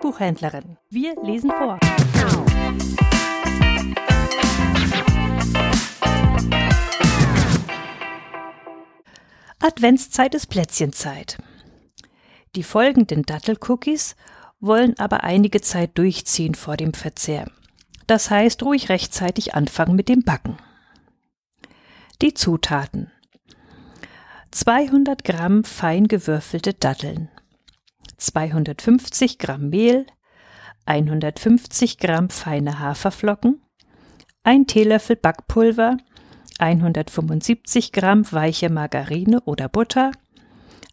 Buchhändlerin. Wir lesen vor. Adventszeit ist Plätzchenzeit. Die folgenden Dattelcookies wollen aber einige Zeit durchziehen vor dem Verzehr. Das heißt, ruhig rechtzeitig anfangen mit dem Backen. Die Zutaten 200 Gramm fein gewürfelte Datteln, 250 Gramm Mehl, 150 Gramm feine Haferflocken, ein Teelöffel Backpulver, 175 Gramm weiche Margarine oder Butter,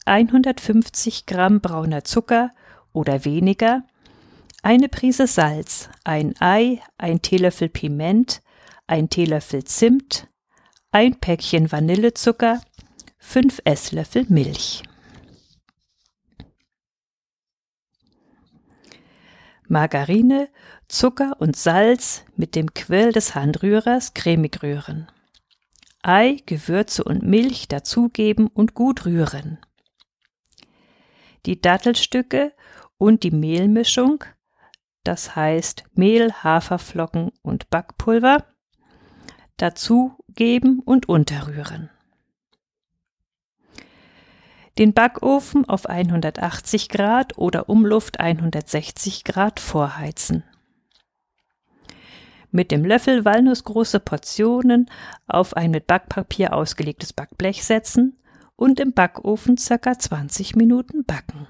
150 Gramm brauner Zucker oder weniger, eine Prise Salz, ein Ei, ein Teelöffel Piment, ein Teelöffel Zimt, ein Päckchen Vanillezucker, 5 Esslöffel Milch. Margarine, Zucker und Salz mit dem Quell des Handrührers cremig rühren. Ei, Gewürze und Milch dazugeben und gut rühren. Die Dattelstücke und die Mehlmischung, das heißt Mehl, Haferflocken und Backpulver, dazugeben und unterrühren. Den Backofen auf 180 Grad oder Umluft 160 Grad vorheizen mit dem Löffel walnussgroße Portionen auf ein mit Backpapier ausgelegtes Backblech setzen und im Backofen circa 20 Minuten backen.